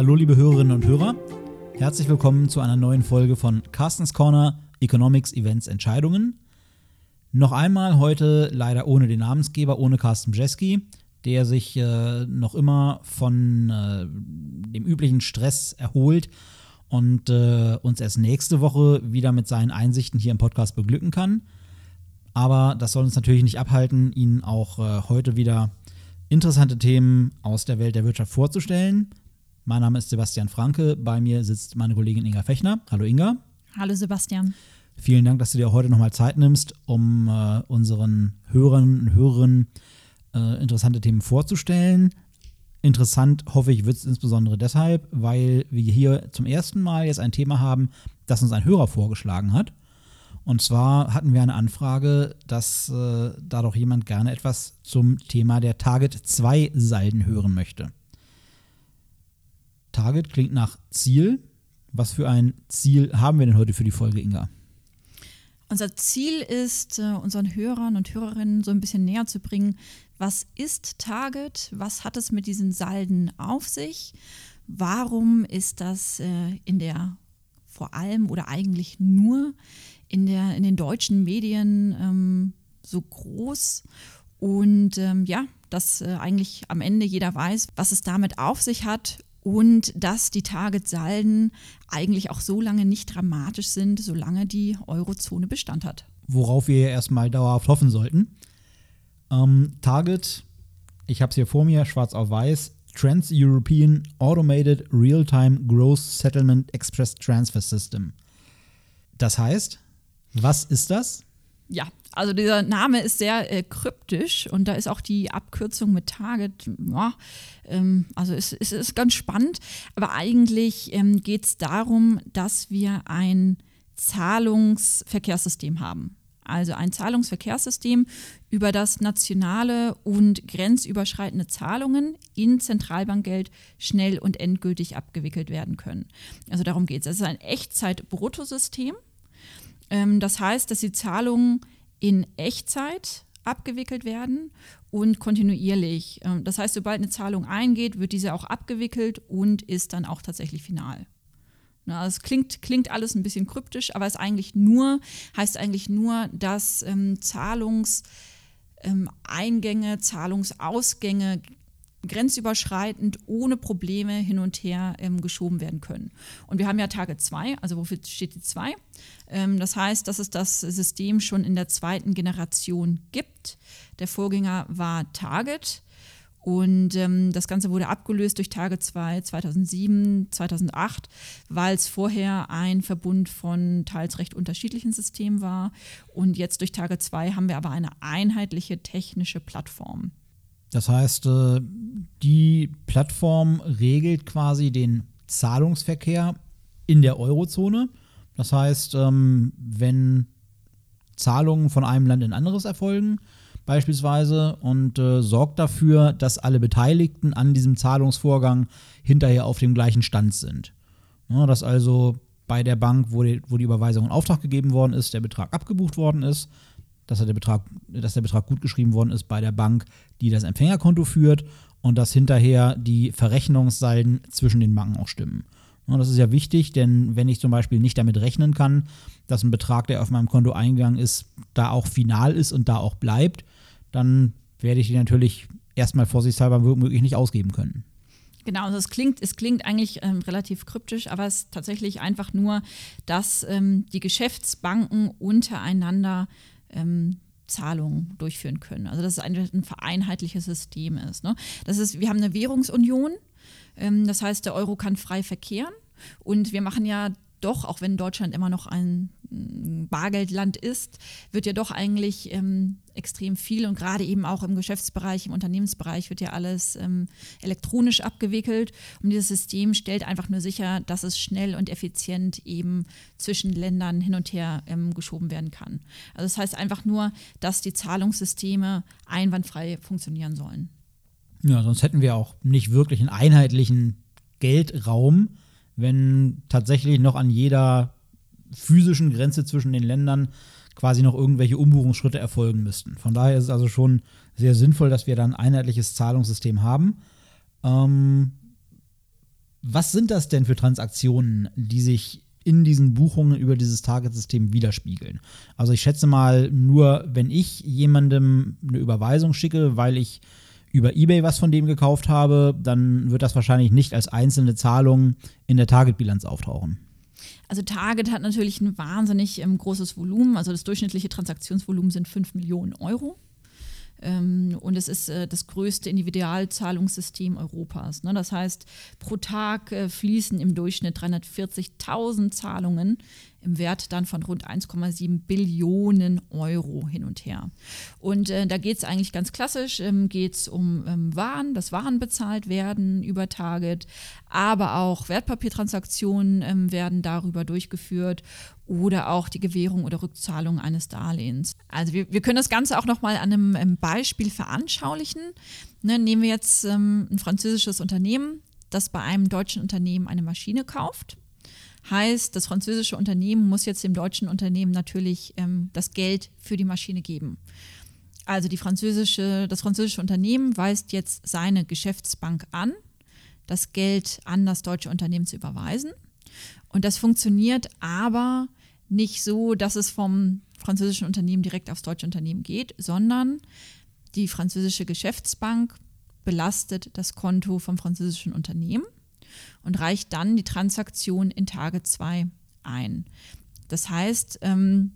Hallo liebe Hörerinnen und Hörer, herzlich willkommen zu einer neuen Folge von Carstens Corner Economics, Events, Entscheidungen. Noch einmal heute leider ohne den Namensgeber, ohne Carsten Bjeski, der sich äh, noch immer von äh, dem üblichen Stress erholt und äh, uns erst nächste Woche wieder mit seinen Einsichten hier im Podcast beglücken kann. Aber das soll uns natürlich nicht abhalten, Ihnen auch äh, heute wieder interessante Themen aus der Welt der Wirtschaft vorzustellen. Mein Name ist Sebastian Franke, bei mir sitzt meine Kollegin Inga Fechner. Hallo Inga. Hallo Sebastian. Vielen Dank, dass du dir heute nochmal Zeit nimmst, um äh, unseren Hörern und Hörerinnen äh, interessante Themen vorzustellen. Interessant, hoffe ich, wird es insbesondere deshalb, weil wir hier zum ersten Mal jetzt ein Thema haben, das uns ein Hörer vorgeschlagen hat. Und zwar hatten wir eine Anfrage, dass äh, da doch jemand gerne etwas zum Thema der Target 2 Salden hören möchte. Target klingt nach Ziel. Was für ein Ziel haben wir denn heute für die Folge, Inga? Unser Ziel ist, äh, unseren Hörern und Hörerinnen so ein bisschen näher zu bringen, was ist Target, was hat es mit diesen Salden auf sich, warum ist das äh, in der vor allem oder eigentlich nur in, der, in den deutschen Medien ähm, so groß und ähm, ja, dass äh, eigentlich am Ende jeder weiß, was es damit auf sich hat und dass die Target-Salden eigentlich auch so lange nicht dramatisch sind, solange die Eurozone Bestand hat. Worauf wir erstmal dauerhaft hoffen sollten. Ähm, Target, ich habe es hier vor mir, schwarz auf weiß, Trans-European Automated Real-Time Growth Settlement Express Transfer System. Das heißt, was ist das? Ja, also dieser Name ist sehr äh, kryptisch und da ist auch die Abkürzung mit Target, ja, ähm, also es, es, ist ganz spannend, aber eigentlich ähm, geht es darum, dass wir ein Zahlungsverkehrssystem haben. Also ein Zahlungsverkehrssystem, über das nationale und grenzüberschreitende Zahlungen in Zentralbankgeld schnell und endgültig abgewickelt werden können. Also darum geht es. Es ist ein Echtzeit-Bruttosystem. Ähm, das heißt, dass die Zahlungen in Echtzeit abgewickelt werden und kontinuierlich. Ähm, das heißt, sobald eine Zahlung eingeht, wird diese auch abgewickelt und ist dann auch tatsächlich final. Es klingt, klingt alles ein bisschen kryptisch, aber es eigentlich nur, heißt eigentlich nur, dass ähm, Zahlungseingänge, ähm, Zahlungsausgänge grenzüberschreitend ohne Probleme hin und her ähm, geschoben werden können. Und wir haben ja Tage 2, also wofür steht die 2? Ähm, das heißt, dass es das System schon in der zweiten Generation gibt. Der Vorgänger war Target. Und ähm, das Ganze wurde abgelöst durch Tage 2 2007, 2008, weil es vorher ein Verbund von teils recht unterschiedlichen Systemen war. Und jetzt durch Tage 2 haben wir aber eine einheitliche technische Plattform. Das heißt, äh, die Plattform regelt quasi den Zahlungsverkehr in der Eurozone. Das heißt, ähm, wenn Zahlungen von einem Land in anderes erfolgen, beispielsweise, und äh, sorgt dafür, dass alle Beteiligten an diesem Zahlungsvorgang hinterher auf dem gleichen Stand sind. Dass also bei der Bank, wo die, wo die Überweisung in Auftrag gegeben worden ist, der Betrag abgebucht worden ist dass der Betrag, dass der Betrag gut geschrieben worden ist bei der Bank, die das Empfängerkonto führt und dass hinterher die Verrechnungssalden zwischen den Banken auch stimmen. Und das ist ja wichtig, denn wenn ich zum Beispiel nicht damit rechnen kann, dass ein Betrag, der auf meinem Konto eingegangen ist, da auch final ist und da auch bleibt, dann werde ich den natürlich erstmal vorsichtshalber womöglich nicht ausgeben können. Genau, also es klingt, es klingt eigentlich ähm, relativ kryptisch, aber es ist tatsächlich einfach nur, dass ähm, die Geschäftsbanken untereinander ähm, Zahlungen durchführen können. Also dass es ein, ein vereinheitliches System ist. Ne? Das ist. Wir haben eine Währungsunion, ähm, das heißt, der Euro kann frei verkehren. Und wir machen ja doch, auch wenn Deutschland immer noch ein Bargeldland ist, wird ja doch eigentlich ähm, extrem viel und gerade eben auch im Geschäftsbereich, im Unternehmensbereich wird ja alles ähm, elektronisch abgewickelt. Und dieses System stellt einfach nur sicher, dass es schnell und effizient eben zwischen Ländern hin und her ähm, geschoben werden kann. Also das heißt einfach nur, dass die Zahlungssysteme einwandfrei funktionieren sollen. Ja, sonst hätten wir auch nicht wirklich einen einheitlichen Geldraum, wenn tatsächlich noch an jeder physischen Grenze zwischen den Ländern quasi noch irgendwelche Umbuchungsschritte erfolgen müssten. Von daher ist es also schon sehr sinnvoll, dass wir dann ein einheitliches Zahlungssystem haben. Ähm, Was sind das denn für Transaktionen, die sich in diesen Buchungen über dieses Target-System widerspiegeln? Also ich schätze mal, nur wenn ich jemandem eine Überweisung schicke, weil ich über eBay was von dem gekauft habe, dann wird das wahrscheinlich nicht als einzelne Zahlung in der Target-Bilanz auftauchen. Also Target hat natürlich ein wahnsinnig ähm, großes Volumen. Also das durchschnittliche Transaktionsvolumen sind 5 Millionen Euro. Ähm, und es ist äh, das größte Individualzahlungssystem Europas. Ne? Das heißt, pro Tag äh, fließen im Durchschnitt 340.000 Zahlungen im Wert dann von rund 1,7 Billionen Euro hin und her. Und äh, da geht es eigentlich ganz klassisch, ähm, geht es um ähm, Waren, dass Waren bezahlt werden über Target, aber auch Wertpapiertransaktionen ähm, werden darüber durchgeführt oder auch die Gewährung oder Rückzahlung eines Darlehens. Also wir, wir können das Ganze auch nochmal an einem, einem Beispiel veranschaulichen. Ne, nehmen wir jetzt ähm, ein französisches Unternehmen, das bei einem deutschen Unternehmen eine Maschine kauft Heißt, das französische Unternehmen muss jetzt dem deutschen Unternehmen natürlich ähm, das Geld für die Maschine geben. Also die französische, das französische Unternehmen weist jetzt seine Geschäftsbank an, das Geld an das deutsche Unternehmen zu überweisen. Und das funktioniert aber nicht so, dass es vom französischen Unternehmen direkt aufs deutsche Unternehmen geht, sondern die französische Geschäftsbank belastet das Konto vom französischen Unternehmen und reicht dann die Transaktion in Tage 2 ein. Das heißt, ähm,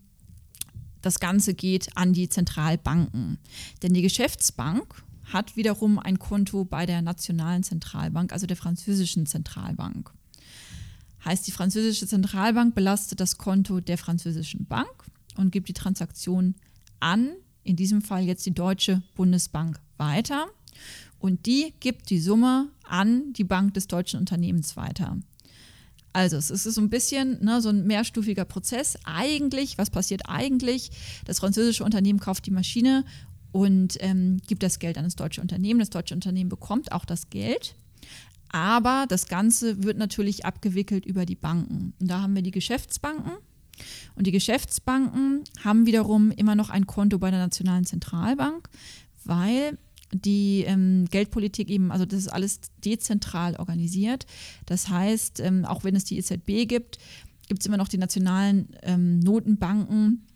das Ganze geht an die Zentralbanken. Denn die Geschäftsbank hat wiederum ein Konto bei der nationalen Zentralbank, also der französischen Zentralbank. Heißt, die französische Zentralbank belastet das Konto der französischen Bank und gibt die Transaktion an, in diesem Fall jetzt die Deutsche Bundesbank weiter und die gibt die Summe an die Bank des deutschen Unternehmens weiter. Also es ist so ein bisschen ne, so ein mehrstufiger Prozess. Eigentlich, was passiert eigentlich? Das französische Unternehmen kauft die Maschine und ähm, gibt das Geld an das deutsche Unternehmen. Das deutsche Unternehmen bekommt auch das Geld. Aber das Ganze wird natürlich abgewickelt über die Banken. Und da haben wir die Geschäftsbanken. Und die Geschäftsbanken haben wiederum immer noch ein Konto bei der Nationalen Zentralbank, weil die ähm, Geldpolitik eben, also das ist alles dezentral organisiert. Das heißt, ähm, auch wenn es die EZB gibt, gibt es immer noch die nationalen ähm, Notenbanken,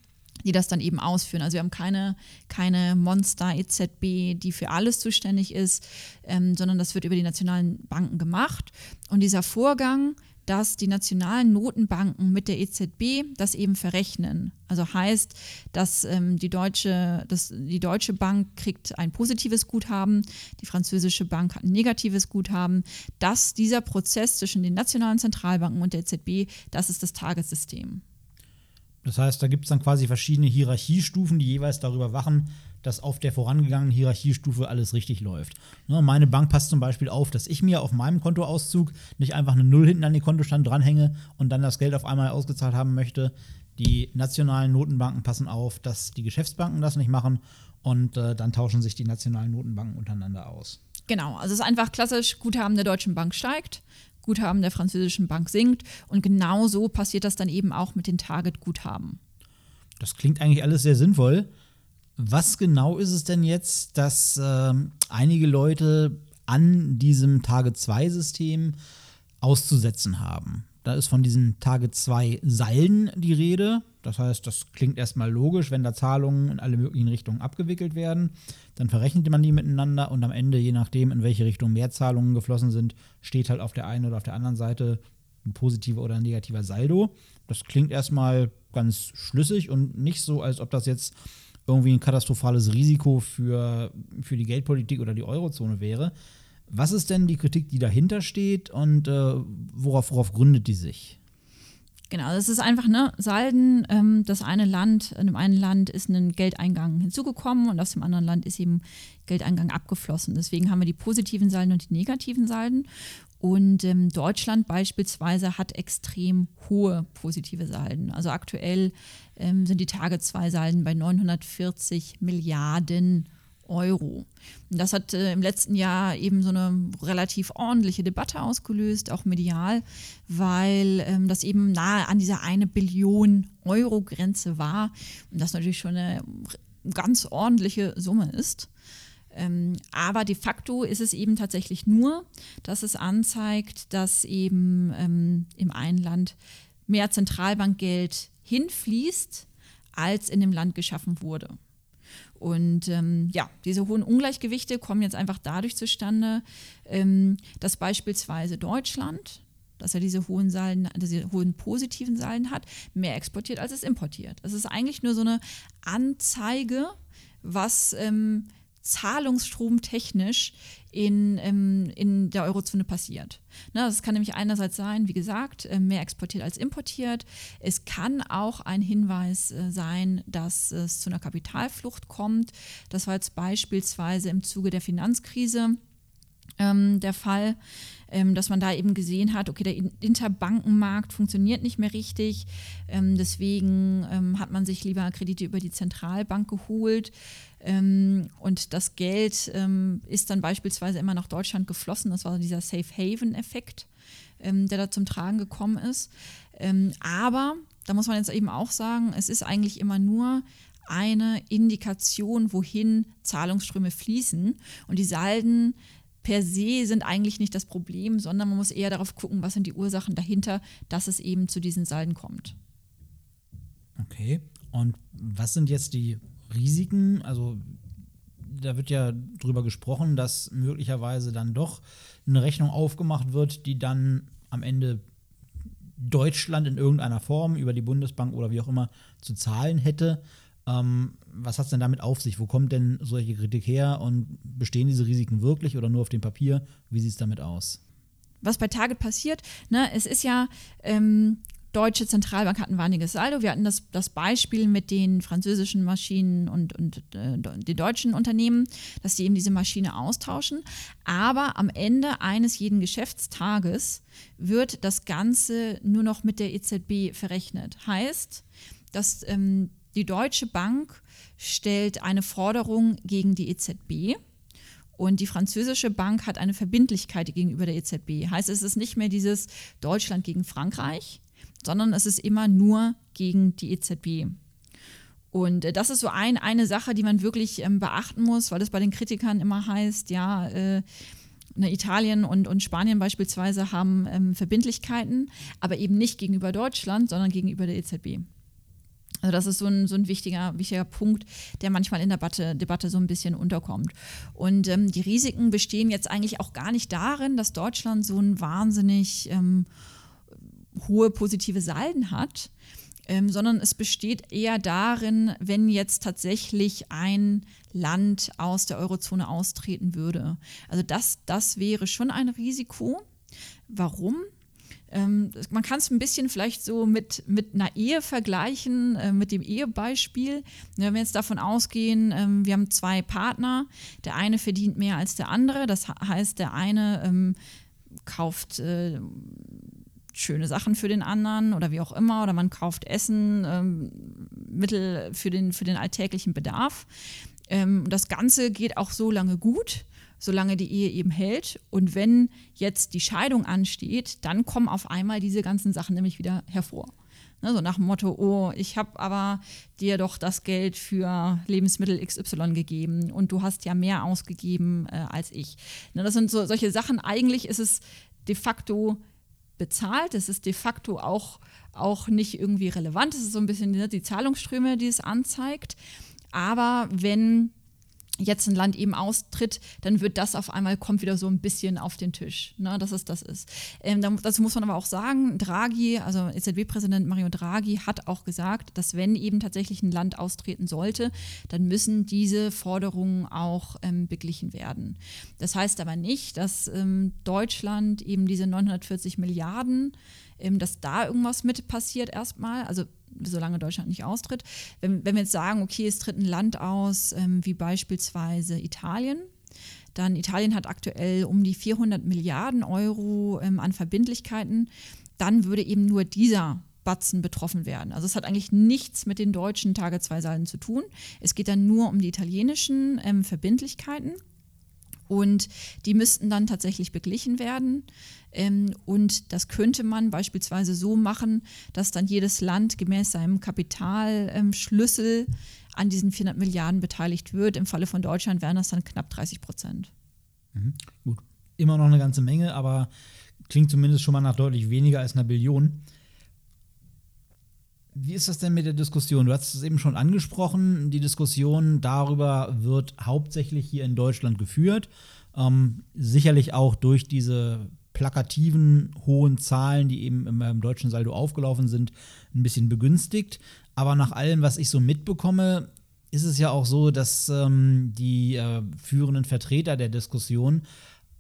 die das dann eben ausführen. Also wir haben keine, keine Monster-EZB, die für alles zuständig ist, ähm, sondern das wird über die nationalen Banken gemacht. Und dieser Vorgang dass die nationalen Notenbanken mit der EZB das eben verrechnen. Also heißt, dass ähm, die, deutsche, dass die Deutsche Bank kriegt ein positives Guthaben, die französische Bank hat ein negatives Guthaben. Dass dieser Prozess zwischen den nationalen Zentralbanken und der EZB, das ist das Tagessystem. Das heißt, da gibt es dann quasi verschiedene Hierarchiestufen, die jeweils darüber wachen, dass auf der vorangegangenen Hierarchiestufe alles richtig läuft. Ne, meine Bank passt zum Beispiel auf, dass ich mir auf meinem Kontoauszug nicht einfach eine Null hinten an den Kontostand dranhänge und dann das Geld auf einmal ausgezahlt haben möchte. Die nationalen Notenbanken passen auf, dass die Geschäftsbanken das nicht machen und äh, dann tauschen sich die nationalen Notenbanken untereinander aus. Genau, also es ist einfach klassisch, Guthaben der Deutschen Bank steigt, Guthaben der französischen Bank sinkt und genau so passiert das dann eben auch mit den Target-Guthaben. Das klingt eigentlich alles sehr sinnvoll. Was genau ist es denn jetzt, dass äh, einige Leute an diesem Tage-2-System auszusetzen haben? Da ist von diesen Tage-2-Salden die Rede. Das heißt, das klingt erstmal logisch, wenn da Zahlungen in alle möglichen Richtungen abgewickelt werden. Dann verrechnet man die miteinander und am Ende, je nachdem, in welche Richtung mehr Zahlungen geflossen sind, steht halt auf der einen oder auf der anderen Seite ein positiver oder ein negativer Saldo. Das klingt erstmal ganz schlüssig und nicht so, als ob das jetzt irgendwie ein katastrophales Risiko für, für die Geldpolitik oder die Eurozone wäre. Was ist denn die Kritik, die dahinter steht und äh, worauf, worauf gründet die sich? Genau, das ist einfach, ne, Salden, ähm, das eine Land, in dem einen Land ist ein Geldeingang hinzugekommen und aus dem anderen Land ist eben Geldeingang abgeflossen. Deswegen haben wir die positiven Salden und die negativen Salden. Und ähm, Deutschland beispielsweise hat extrem hohe positive Salden. Also aktuell ähm, sind die Tage zwei Salden bei 940 Milliarden Euro. Und das hat äh, im letzten Jahr eben so eine relativ ordentliche Debatte ausgelöst, auch medial, weil ähm, das eben nahe an dieser eine Billion Euro Grenze war und das natürlich schon eine ganz ordentliche Summe ist. Ähm, aber de facto ist es eben tatsächlich nur, dass es anzeigt, dass eben ähm, im einen Land mehr Zentralbankgeld hinfließt, als in dem Land geschaffen wurde. Und ähm, ja, diese hohen Ungleichgewichte kommen jetzt einfach dadurch zustande, ähm, dass beispielsweise Deutschland, dass er diese hohen Salden, diese hohen positiven Salden hat, mehr exportiert, als es importiert. Es ist eigentlich nur so eine Anzeige, was ähm, zahlungsstromtechnisch in, ähm, in der Eurozone passiert. Ne, das kann nämlich einerseits sein, wie gesagt, äh, mehr exportiert als importiert. Es kann auch ein Hinweis äh, sein, dass es zu einer Kapitalflucht kommt. Das war jetzt beispielsweise im Zuge der Finanzkrise ähm, der Fall, ähm, dass man da eben gesehen hat, okay, der Interbankenmarkt funktioniert nicht mehr richtig. Ähm, deswegen ähm, hat man sich lieber Kredite über die Zentralbank geholt. Ähm, und das Geld ähm, ist dann beispielsweise immer nach Deutschland geflossen. Das war dieser Safe Haven-Effekt, der da zum Tragen gekommen ist. aber da muss man jetzt eben auch sagen, es ist eigentlich immer nur eine Indikation, wohin Zahlungsströme fließen. Und die Salden per se sind eigentlich nicht das Problem, sondern man muss eher darauf gucken, was sind die Ursachen dahinter, dass es eben zu diesen Salden kommt. Okay. Und was sind jetzt die Risiken? Also da wird ja drüber gesprochen, dass möglicherweise dann doch eine Rechnung aufgemacht wird, die dann am Ende Deutschland in irgendeiner Form über die Bundesbank oder wie auch immer zu zahlen hätte. Ähm, was hat es denn damit auf sich? Wo kommt denn solche Kritik her und bestehen diese Risiken wirklich oder nur auf dem Papier? Wie sieht es damit aus? Was bei Target passiert, ne, es ist ja, ähm, Deutsche Zentralbank hat ein wahnsinniges Saldo. Wir hatten das, das Beispiel mit den französischen Maschinen und, und äh, den deutschen Unternehmen, dass sie eben diese Maschine austauschen. Aber am Ende eines jeden Geschäftstages wird das Ganze nur noch mit der EZB verrechnet. Heißt, dass ähm, die Deutsche Bank stellt eine Forderung gegen die EZB. Und die französische Bank hat eine Verbindlichkeit gegenüber der EZB. Heißt, es ist nicht mehr dieses Deutschland gegen Frankreich, sondern es ist immer nur gegen die EZB. Und äh, das ist so ein, eine Sache, die man wirklich ähm, beachten muss, weil es bei den Kritikern immer heißt, ja, äh, ne, Italien und, und Spanien beispielsweise haben ähm, Verbindlichkeiten, aber eben nicht gegenüber Deutschland, sondern gegenüber der EZB. Also das ist so ein, so ein wichtiger, wichtiger Punkt, der manchmal in der Debatte, Debatte so ein bisschen unterkommt. Und ähm, die Risiken bestehen jetzt eigentlich auch gar nicht darin, dass Deutschland so ein wahnsinnig ähm, hohe positive Salden hat, ähm, sondern es besteht eher darin, wenn jetzt tatsächlich ein Land aus der Eurozone austreten würde. Also das, das wäre schon ein Risiko. Warum? Ähm, man kann es ein bisschen vielleicht so mit, mit einer Ehe vergleichen, äh, mit dem Ehebeispiel. Wenn wir jetzt davon ausgehen, ähm, wir haben zwei Partner, der eine verdient mehr als der andere, das heißt, der eine ähm, kauft äh, schöne Sachen für den anderen oder wie auch immer, oder man kauft Essen, ähm, Mittel für den, für den alltäglichen Bedarf. Ähm, das Ganze geht auch so lange gut, solange die Ehe eben hält. Und wenn jetzt die Scheidung ansteht, dann kommen auf einmal diese ganzen Sachen nämlich wieder hervor. Ne, so nach dem Motto, oh, ich habe aber dir doch das Geld für Lebensmittel XY gegeben und du hast ja mehr ausgegeben äh, als ich. Ne, das sind so solche Sachen. Eigentlich ist es de facto bezahlt. Es ist de facto auch, auch nicht irgendwie relevant. Es ist so ein bisschen ne, die Zahlungsströme, die es anzeigt. Aber wenn jetzt ein Land eben austritt, dann wird das auf einmal, kommt wieder so ein bisschen auf den Tisch, ne, dass es das ist. Ähm, dazu muss man aber auch sagen, Draghi, also EZB-Präsident Mario Draghi hat auch gesagt, dass wenn eben tatsächlich ein Land austreten sollte, dann müssen diese Forderungen auch ähm, beglichen werden. Das heißt aber nicht, dass ähm, Deutschland eben diese 940 Milliarden, ähm, dass da irgendwas mit passiert erstmal. Also solange Deutschland nicht austritt. Wenn, wenn wir jetzt sagen, okay, es tritt ein Land aus, ähm, wie beispielsweise Italien, dann Italien hat aktuell um die 400 Milliarden Euro ähm, an Verbindlichkeiten, dann würde eben nur dieser Batzen betroffen werden. Also es hat eigentlich nichts mit den deutschen Tage 2 Salden zu tun. Es geht dann nur um die italienischen ähm, Verbindlichkeiten. Und die müssten dann tatsächlich beglichen werden. Ähm, und das könnte man beispielsweise so machen, dass dann jedes Land gemäß seinem Kapitalschlüssel ähm, an diesen 400 Milliarden beteiligt wird. Im Falle von Deutschland wären das dann knapp 30 Prozent. Mhm. Gut, immer noch eine ganze Menge, aber klingt zumindest schon mal nach deutlich weniger als einer Billion. Wie ist das denn mit der Diskussion? Du hast es eben schon angesprochen. Die Diskussion darüber wird hauptsächlich hier in Deutschland geführt. Ähm, sicherlich auch durch diese plakativen hohen Zahlen, die eben im, im, deutschen Saldo aufgelaufen sind, ein bisschen begünstigt. Aber nach allem, was ich so mitbekomme, ist es ja auch so, dass ähm, die äh, führenden Vertreter der Diskussion,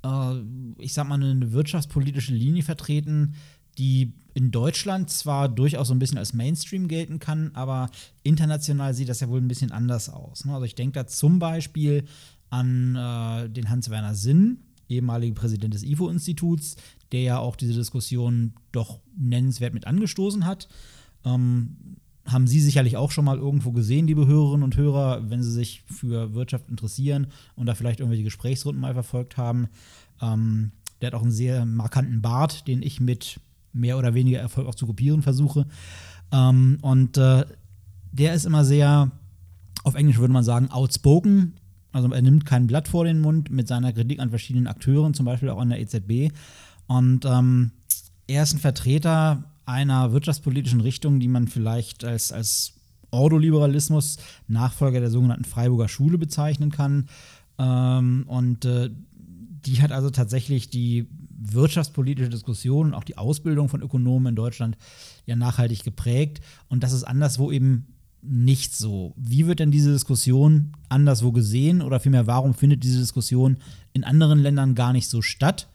äh, ich sag mal, eine wirtschaftspolitische Linie vertreten, die in Deutschland zwar durchaus so ein bisschen als Mainstream gelten kann, aber international sieht das ja wohl ein bisschen anders aus. Ne? Also ich denke da zum Beispiel an äh, den Hans-Werner Sinn, ehemaligen Präsident des IFO-Instituts, der ja auch diese Diskussion doch nennenswert mit angestoßen hat. Ähm, haben Sie sicherlich auch schon mal irgendwo gesehen, liebe Hörerinnen und Hörer, wenn Sie sich für Wirtschaft interessieren und da vielleicht irgendwelche Gesprächsrunden mal verfolgt haben. Ähm, der hat auch einen sehr markanten Bart, den ich mit mehr oder weniger Erfolg auch zu kopieren versuche. Ähm, und äh, der ist immer sehr, auf Englisch würde man sagen, outspoken. Also er nimmt kein Blatt vor den Mund mit seiner Kritik an verschiedenen Akteuren, zum Beispiel auch an der EZB. Und ähm, er ist ein Vertreter einer wirtschaftspolitischen Richtung, die man vielleicht als, als Ordoliberalismus, Nachfolger der sogenannten Freiburger Schule bezeichnen kann. Ähm, und äh, die hat also tatsächlich die wirtschaftspolitische Diskussion und auch die Ausbildung von Ökonomen in Deutschland ja nachhaltig geprägt. Und das ist anderswo eben nicht so. Wie wird denn diese Diskussion anderswo gesehen oder vielmehr, warum findet diese Diskussion in anderen Ländern gar nicht so statt?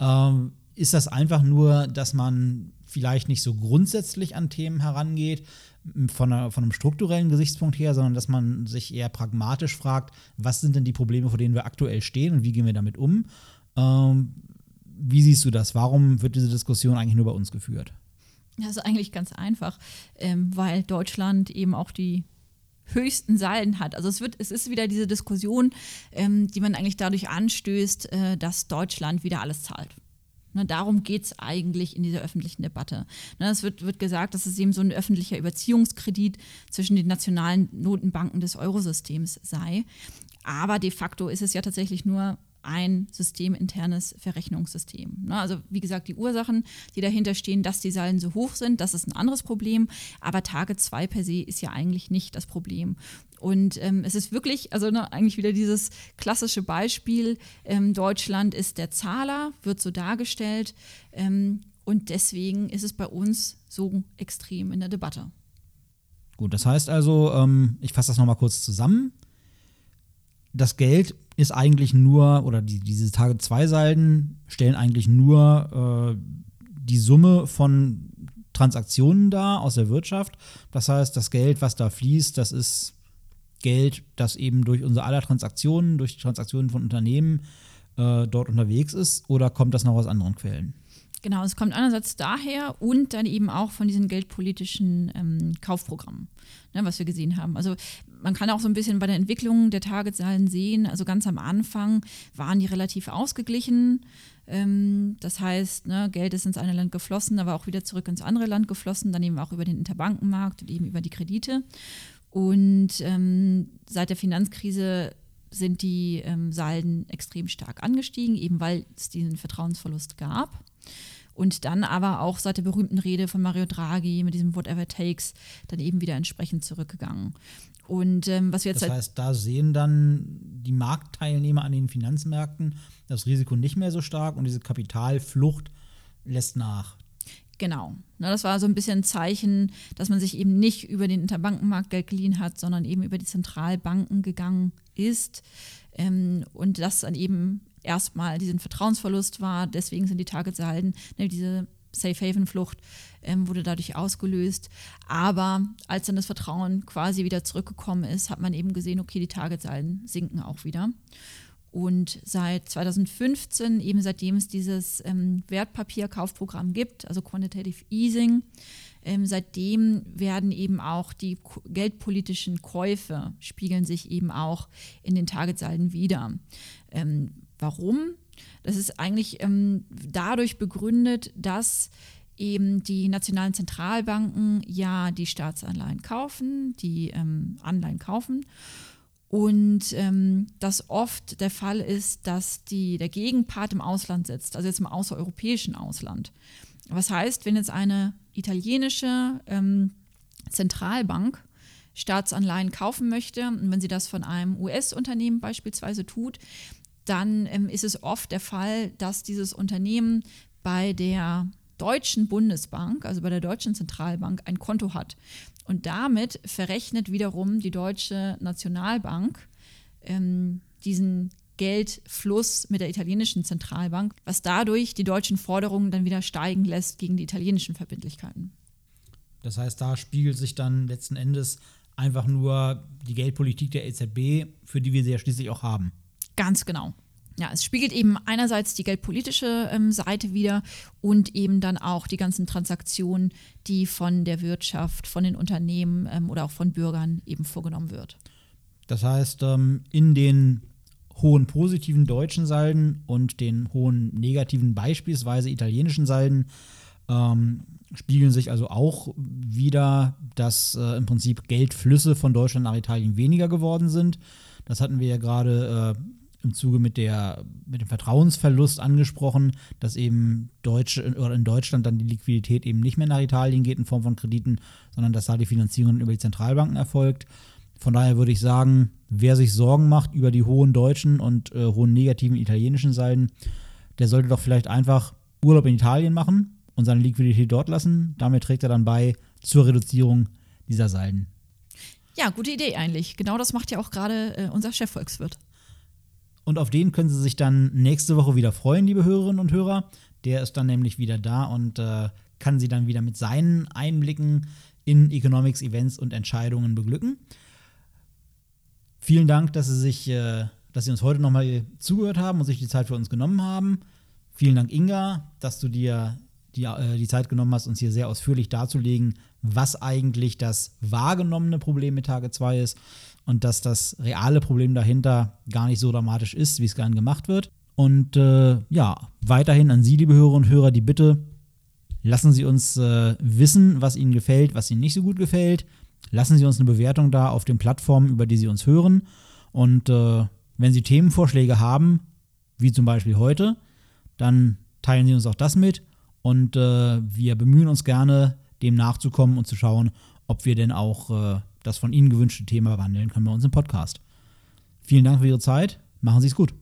Ähm, ist das einfach nur, dass man vielleicht nicht so grundsätzlich an Themen herangeht, von, einer, von, einem strukturellen Gesichtspunkt her, sondern dass man sich eher pragmatisch fragt, was sind denn die Probleme, vor denen wir aktuell stehen und wie gehen wir damit um? Ähm, wie siehst du das? Warum wird diese Diskussion eigentlich nur bei uns geführt? Also eigentlich ganz einfach, ähm, weil Deutschland eben auch die höchsten Salden hat. Also es wird, es ist wieder diese Diskussion, ähm, die man eigentlich dadurch anstößt, äh, dass Deutschland wieder alles zahlt. Ne, darum geht es eigentlich in dieser öffentlichen Debatte. Ne, es wird, wird gesagt, dass es eben so ein öffentlicher Überziehungskredit zwischen den nationalen Notenbanken des Eurosystems sei. Aber de facto ist es ja tatsächlich nur ein systeminternes Verrechnungssystem. Ne, also wie gesagt, die Ursachen, die dahinter stehen, dass die Salden so hoch sind, das ist ein anderes Problem. Aber Tage 2 per se ist ja eigentlich nicht das Problem. Und ähm, es ist wirklich, also ne, eigentlich wieder dieses klassische Beispiel, ähm, Deutschland ist der Zahler, wird so dargestellt. Ähm, und deswegen ist es bei uns so extrem in der Debatte. Gut, das heißt also, ähm, ich fasse das nochmal kurz zusammen. Das Geld ist eigentlich nur, oder die, diese Tage 2 Salden stellen eigentlich nur äh, die Summe von Transaktionen dar aus der Wirtschaft. Das heißt, das Geld, was da fließt, das ist Geld, das eben durch unsere aller Transaktionen, durch die Transaktionen von Unternehmen äh, dort unterwegs ist? Oder kommt das noch aus anderen Quellen? Genau, es kommt einerseits daher und dann eben auch von diesen geldpolitischen ähm, Kaufprogrammen, ne, was wir gesehen haben. Also man kann auch so ein bisschen bei der Entwicklung der Targetzahlen sehen. Also ganz am Anfang waren die relativ ausgeglichen. Ähm, das heißt, ne, Geld ist ins eine Land geflossen, aber auch wieder zurück ins andere Land geflossen, dann eben auch über den Interbankenmarkt und eben über die Kredite. Und ähm, seit der Finanzkrise sind die ähm, Salden extrem stark angestiegen, eben weil es diesen Vertrauensverlust gab. Und dann aber auch seit der berühmten Rede von Mario Draghi mit diesem Whatever Takes dann eben wieder entsprechend zurückgegangen. Und ähm, was wir jetzt das heißt, da sehen dann die Marktteilnehmer an den Finanzmärkten das Risiko nicht mehr so stark und diese Kapitalflucht lässt nach. Genau. Ne, das war so ein bisschen ein Zeichen, dass man sich eben nicht über den Interbankenmarkt Geld geliehen hat, sondern eben über die Zentralbanken gegangen ist. Ähm, und das dann eben erstmal diesen Vertrauensverlust war. Deswegen sind die Targetsalden, ne, diese Safe Haven Flucht ähm, wurde dadurch ausgelöst. Aber als dann das Vertrauen quasi wieder zurückgekommen ist, hat man eben gesehen, okay, die Targetsalden sinken auch wieder. Und seit 2015, eben seitdem es dieses ähm, Wertpapierkaufprogramm gibt, also Quantitative Easing, ähm, seitdem werden eben auch die geldpolitischen Käufe spiegeln sich eben auch in den Targetsalden wieder. Ähm, Warum? Das ist eigentlich ähm, dadurch begründet, dass eben die nationalen Zentralbanken ja die Staatsanleihen kaufen, die ähm, Anleihen kaufen. Und ähm, das oft der Fall ist, dass die, der Gegenpart im Ausland sitzt, also jetzt im außereuropäischen Ausland. Was heißt, wenn jetzt eine italienische ähm, Zentralbank Staatsanleihen kaufen möchte und wenn sie das von einem US-Unternehmen beispielsweise tut, dann ähm, ist es oft der Fall, dass dieses Unternehmen bei der Deutschen Bundesbank, also bei der Deutschen Zentralbank, ein Konto hat. Und damit verrechnet wiederum die Deutsche Nationalbank ähm, diesen Geldfluss mit der italienischen Zentralbank, was dadurch die deutschen Forderungen dann wieder steigen lässt gegen die italienischen Verbindlichkeiten. Das heißt, da spiegelt sich dann letzten Endes einfach nur die Geldpolitik der EZB, für die wir sie ja schließlich auch haben. Ganz genau. Ja, es spiegelt eben einerseits die geldpolitische ähm, Seite wider und eben dann auch die ganzen Transaktionen, die von der Wirtschaft, von den Unternehmen ähm, oder auch von Bürgern eben vorgenommen wird. Das heißt, ähm, in den hohen positiven deutschen Salden und den hohen negativen beispielsweise italienischen Salden ähm, spiegeln sich also auch wieder, dass äh, im Prinzip Geldflüsse von Deutschland nach Italien weniger geworden sind. Das hatten wir ja gerade äh, im Zuge mit, der, mit dem Vertrauensverlust angesprochen, dass eben Deutsche oder in Deutschland dann die Liquidität eben nicht mehr nach Italien geht in Form von Krediten, sondern dass da die Finanzierung über die Zentralbanken erfolgt. Von daher würde ich sagen, wer sich Sorgen macht über die hohen deutschen und äh, hohen negativen italienischen Seiten, der sollte doch vielleicht einfach Urlaub in Italien machen und seine Liquidität dort lassen. Damit trägt er dann bei zur Reduzierung dieser Salden. Ja, gute Idee eigentlich. Genau das macht ja auch gerade äh, unser Chefvolkswirt. Und auf den können Sie sich dann nächste Woche wieder freuen, liebe Hörerinnen und Hörer. Der ist dann nämlich wieder da und äh, kann Sie dann wieder mit seinen Einblicken in Economics, Events und Entscheidungen beglücken. Vielen Dank, dass Sie sich, äh, dass Sie uns heute nochmal zugehört haben und sich die Zeit für uns genommen haben. Vielen Dank, Inga, dass du dir die, äh, die Zeit genommen hast, uns hier sehr ausführlich darzulegen, was eigentlich das wahrgenommene Problem mit Tage 2 ist und dass das reale Problem dahinter gar nicht so dramatisch ist, wie es gern gemacht wird. Und äh, ja, weiterhin an Sie, liebe Hörerinnen und Hörer, die Bitte, lassen Sie uns äh, wissen, was Ihnen gefällt, was Ihnen nicht so gut gefällt. Lassen Sie uns eine Bewertung da auf den Plattformen, über die Sie uns hören. Und äh, wenn Sie Themenvorschläge haben, wie zum Beispiel heute, dann teilen Sie uns auch das mit. Und äh, wir bemühen uns gerne, dem nachzukommen und zu schauen, ob wir denn auch äh, das von Ihnen gewünschte Thema behandeln können bei uns im Podcast. Vielen Dank für Ihre Zeit. Machen Sie es gut.